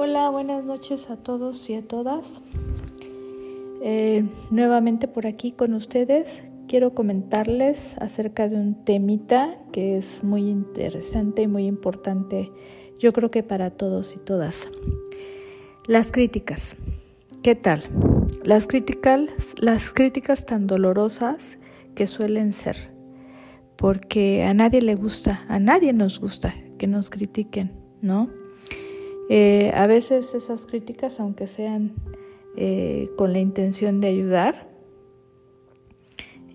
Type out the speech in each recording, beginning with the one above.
Hola, buenas noches a todos y a todas. Eh, nuevamente por aquí con ustedes quiero comentarles acerca de un temita que es muy interesante y muy importante, yo creo que para todos y todas. Las críticas. ¿Qué tal? Las críticas, las críticas tan dolorosas que suelen ser, porque a nadie le gusta, a nadie nos gusta que nos critiquen, ¿no? Eh, a veces esas críticas, aunque sean eh, con la intención de ayudar,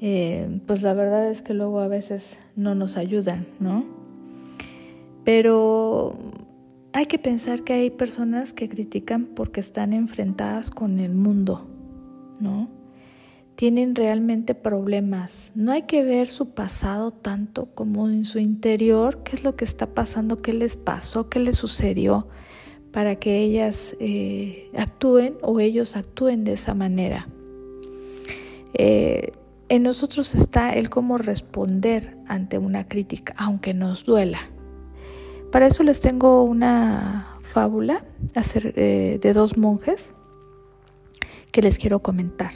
eh, pues la verdad es que luego a veces no nos ayudan, ¿no? Pero hay que pensar que hay personas que critican porque están enfrentadas con el mundo, ¿no? Tienen realmente problemas. No hay que ver su pasado tanto como en su interior, qué es lo que está pasando, qué les pasó, qué les sucedió para que ellas eh, actúen o ellos actúen de esa manera. Eh, en nosotros está el cómo responder ante una crítica, aunque nos duela. Para eso les tengo una fábula eh, de dos monjes que les quiero comentar.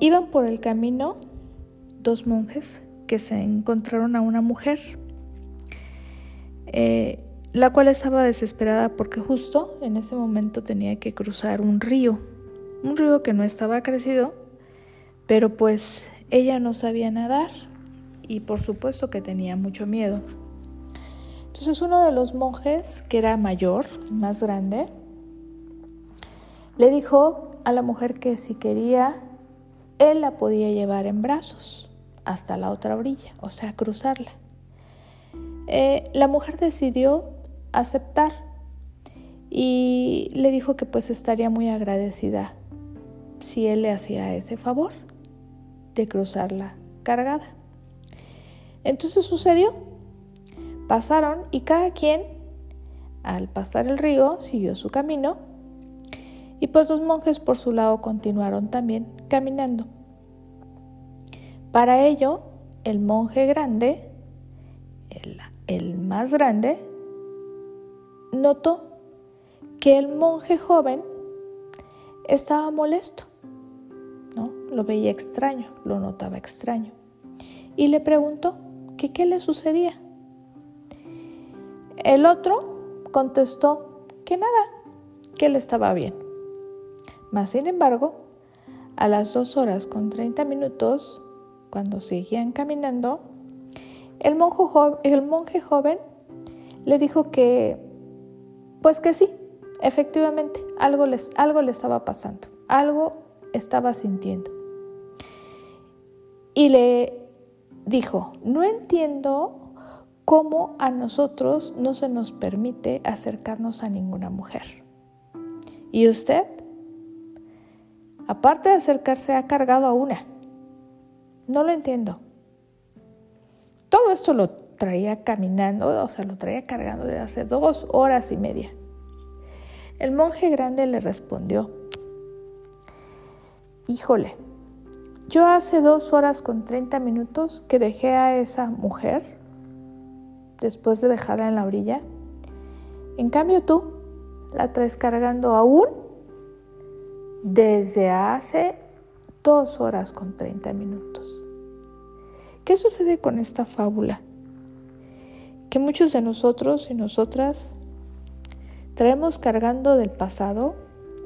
iban por el camino dos monjes que se encontraron a una mujer la cual estaba desesperada porque justo en ese momento tenía que cruzar un río, un río que no estaba crecido, pero pues ella no sabía nadar y por supuesto que tenía mucho miedo. Entonces uno de los monjes, que era mayor, más grande, le dijo a la mujer que si quería, él la podía llevar en brazos hasta la otra orilla, o sea, cruzarla. Eh, la mujer decidió aceptar y le dijo que pues estaría muy agradecida si él le hacía ese favor de cruzarla cargada. Entonces sucedió. Pasaron y cada quien, al pasar el río, siguió su camino y pues los monjes por su lado continuaron también caminando. Para ello, el monje grande, el, el más grande, notó que el monje joven estaba molesto, ¿no? Lo veía extraño, lo notaba extraño. Y le preguntó que qué le sucedía. El otro contestó que nada, que él estaba bien. Mas, sin embargo, a las dos horas con 30 minutos, cuando seguían caminando, el monje, el monje joven le dijo que pues que sí, efectivamente, algo les, algo le estaba pasando, algo estaba sintiendo. Y le dijo, no entiendo cómo a nosotros no se nos permite acercarnos a ninguna mujer. ¿Y usted? Aparte de acercarse, ha cargado a una. No lo entiendo. Todo esto lo traía caminando, o sea, lo traía cargando desde hace dos horas y media. El monje grande le respondió, híjole, yo hace dos horas con treinta minutos que dejé a esa mujer, después de dejarla en la orilla, en cambio tú la traes cargando aún desde hace dos horas con treinta minutos. ¿Qué sucede con esta fábula? Que muchos de nosotros y nosotras traemos cargando del pasado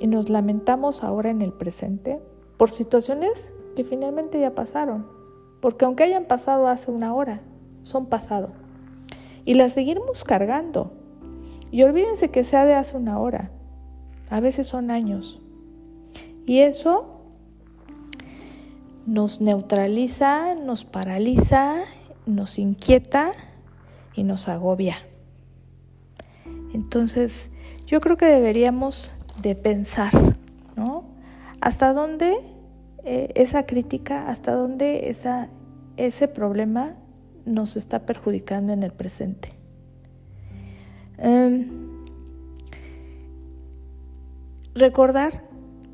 y nos lamentamos ahora en el presente por situaciones que finalmente ya pasaron, porque aunque hayan pasado hace una hora, son pasado. Y las seguimos cargando. Y olvídense que sea de hace una hora, a veces son años. Y eso nos neutraliza, nos paraliza, nos inquieta y nos agobia. Entonces, yo creo que deberíamos de pensar, ¿no? ¿Hasta dónde eh, esa crítica, hasta dónde esa, ese problema nos está perjudicando en el presente? Em, recordar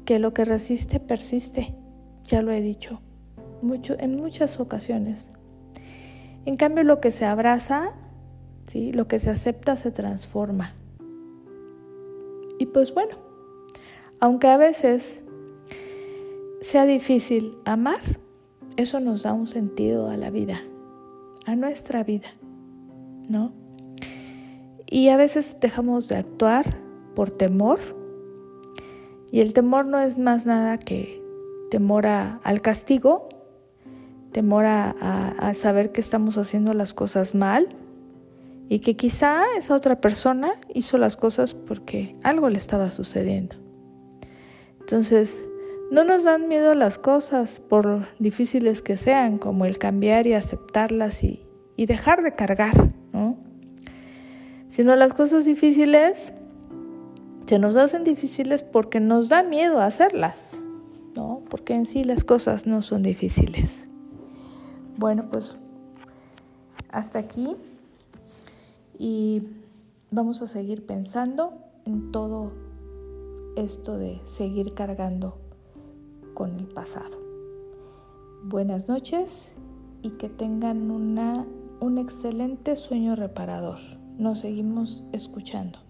que lo que resiste persiste, ya lo he dicho mucho, en muchas ocasiones. En cambio, lo que se abraza lo que se acepta se transforma. Y pues bueno, aunque a veces sea difícil amar, eso nos da un sentido a la vida, a nuestra vida, ¿no? Y a veces dejamos de actuar por temor. Y el temor no es más nada que temor al castigo, temor a saber que estamos haciendo las cosas mal y que quizá esa otra persona hizo las cosas porque algo le estaba sucediendo. Entonces, no nos dan miedo las cosas por difíciles que sean, como el cambiar y aceptarlas y, y dejar de cargar, ¿no? Sino las cosas difíciles se nos hacen difíciles porque nos da miedo hacerlas, ¿no? Porque en sí las cosas no son difíciles. Bueno, pues hasta aquí y vamos a seguir pensando en todo esto de seguir cargando con el pasado. Buenas noches y que tengan una, un excelente sueño reparador. Nos seguimos escuchando.